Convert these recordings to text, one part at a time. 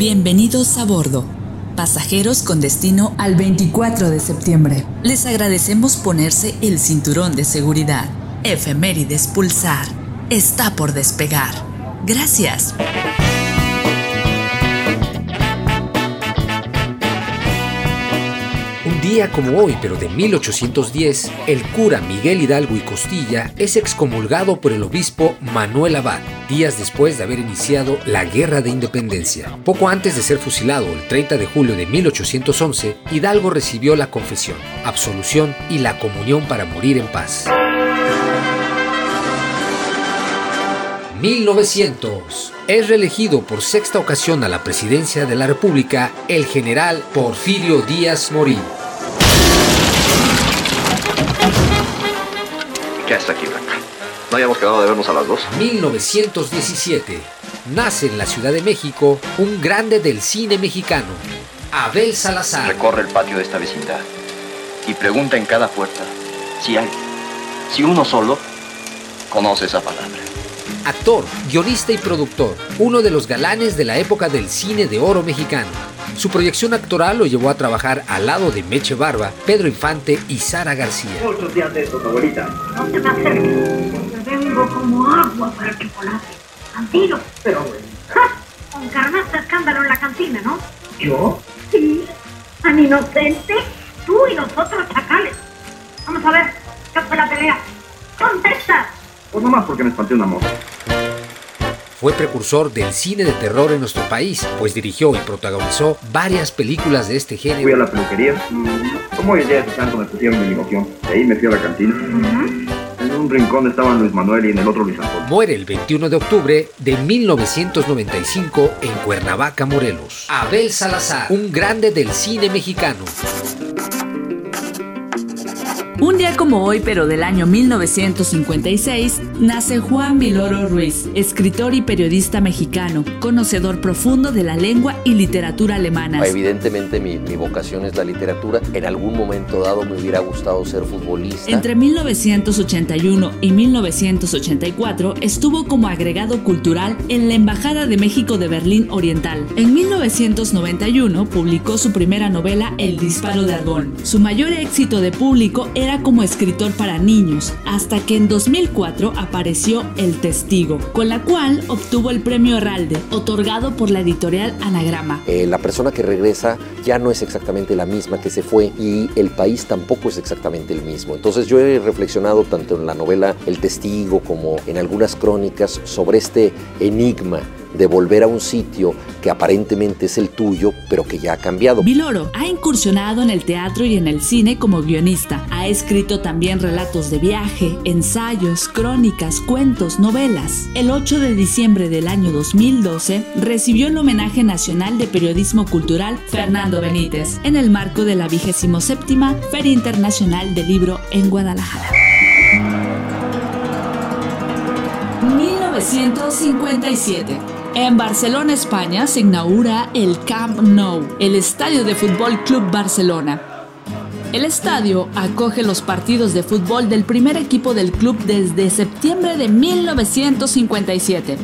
Bienvenidos a bordo. Pasajeros con destino al 24 de septiembre. Les agradecemos ponerse el cinturón de seguridad. Efemérides Pulsar. Está por despegar. Gracias. Día como hoy, pero de 1810, el cura Miguel Hidalgo y Costilla es excomulgado por el obispo Manuel Abad, días después de haber iniciado la Guerra de Independencia. Poco antes de ser fusilado el 30 de julio de 1811, Hidalgo recibió la confesión, absolución y la comunión para morir en paz. 1900. Es reelegido por sexta ocasión a la presidencia de la República el general Porfirio Díaz Morín. Ya está aquí, Blanca. ¿No habíamos quedado de vernos a las dos? 1917. Nace en la Ciudad de México un grande del cine mexicano, Abel Salazar. Recorre el patio de esta vecindad y pregunta en cada puerta si hay, si uno solo conoce esa palabra. Actor, guionista y productor, uno de los galanes de la época del cine de oro mexicano. Su proyección actoral lo llevó a trabajar al lado de Meche Barba, Pedro Infante y Sara García. Muchos días de estos, abuelita. No te me acerques. Te vengo como agua para el chocolate. Cantino. Pero, abuelita. Encarnaste escándalo en la cantina, ¿no? ¿Yo? Sí. Tan inocente. Tú y nosotros chacales. Vamos a ver. ¿Qué fue la pelea? ¡Contesta! Pues nomás porque me espanté una moto. Fue precursor del cine de terror en nuestro país, pues dirigió y protagonizó varias películas de este género. Fui a la peluquería. Como hoy día de tanto me pusieron mi. De ahí me fui a la cantina. En un rincón estaban Luis Manuel y en el otro Luis Antonio. Muere el 21 de octubre de 1995 en Cuernavaca, Morelos. Abel Salazar, un grande del cine mexicano. Un día como hoy, pero del año 1956, nace Juan Viloro Ruiz, escritor y periodista mexicano, conocedor profundo de la lengua y literatura alemanas. Evidentemente mi, mi vocación es la literatura. En algún momento dado me hubiera gustado ser futbolista. Entre 1981 y 1984 estuvo como agregado cultural en la Embajada de México de Berlín Oriental. En 1991 publicó su primera novela El disparo de Argón. Su mayor éxito de público era como escritor para niños, hasta que en 2004 apareció El Testigo, con la cual obtuvo el premio Herralde, otorgado por la editorial Anagrama. Eh, la persona que regresa ya no es exactamente la misma que se fue y el país tampoco es exactamente el mismo. Entonces yo he reflexionado tanto en la novela El Testigo como en algunas crónicas sobre este enigma de volver a un sitio que aparentemente es el tuyo, pero que ya ha cambiado. Viloro ha incursionado en el teatro y en el cine como guionista. Ha escrito también relatos de viaje, ensayos, crónicas, cuentos, novelas. El 8 de diciembre del año 2012 recibió el homenaje nacional de periodismo cultural Fernando Benítez en el marco de la 27 Feria Internacional del Libro en Guadalajara. 1957. En Barcelona, España, se inaugura el Camp Nou, el estadio de Fútbol Club Barcelona. El estadio acoge los partidos de fútbol del primer equipo del club desde septiembre de 1957.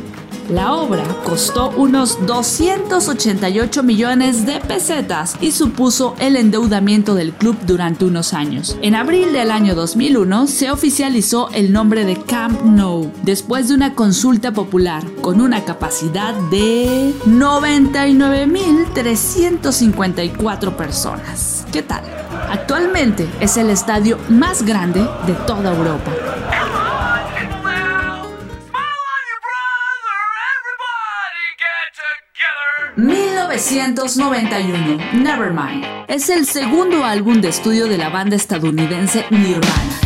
La obra costó unos 288 millones de pesetas y supuso el endeudamiento del club durante unos años. En abril del año 2001 se oficializó el nombre de Camp Nou después de una consulta popular con una capacidad de 99.354 personas. ¿Qué tal? Actualmente es el estadio más grande de toda Europa. 1991, Nevermind, es el segundo álbum de estudio de la banda estadounidense Nirvana.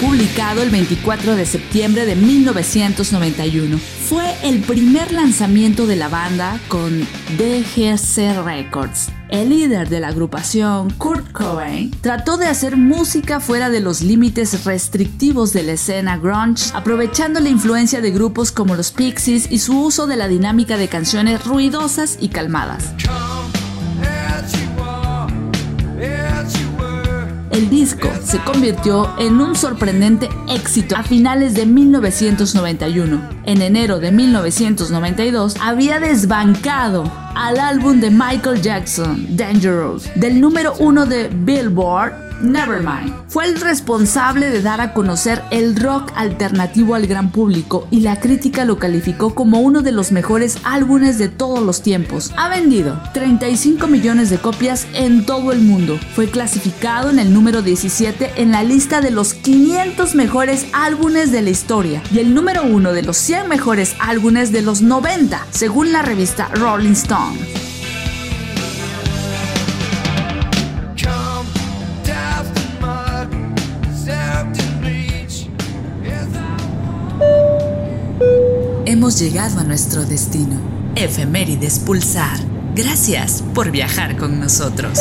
Publicado el 24 de septiembre de 1991, fue el primer lanzamiento de la banda con DGC Records. El líder de la agrupación, Kurt Cobain, trató de hacer música fuera de los límites restrictivos de la escena grunge, aprovechando la influencia de grupos como los Pixies y su uso de la dinámica de canciones ruidosas y calmadas. El disco se convirtió en un sorprendente éxito a finales de 1991. En enero de 1992 había desbancado al álbum de Michael Jackson, Dangerous, del número uno de Billboard Nevermind. Fue el responsable de dar a conocer el rock alternativo al gran público y la crítica lo calificó como uno de los mejores álbumes de todos los tiempos. Ha vendido 35 millones de copias en todo el mundo. Fue clasificado en el número 17 en la lista de los 500 mejores álbumes de la historia y el número uno de los 100 mejores álbumes de los 90, según la revista Rolling Stone. Hemos llegado a nuestro destino. Efemérides Pulsar. Gracias por viajar con nosotros.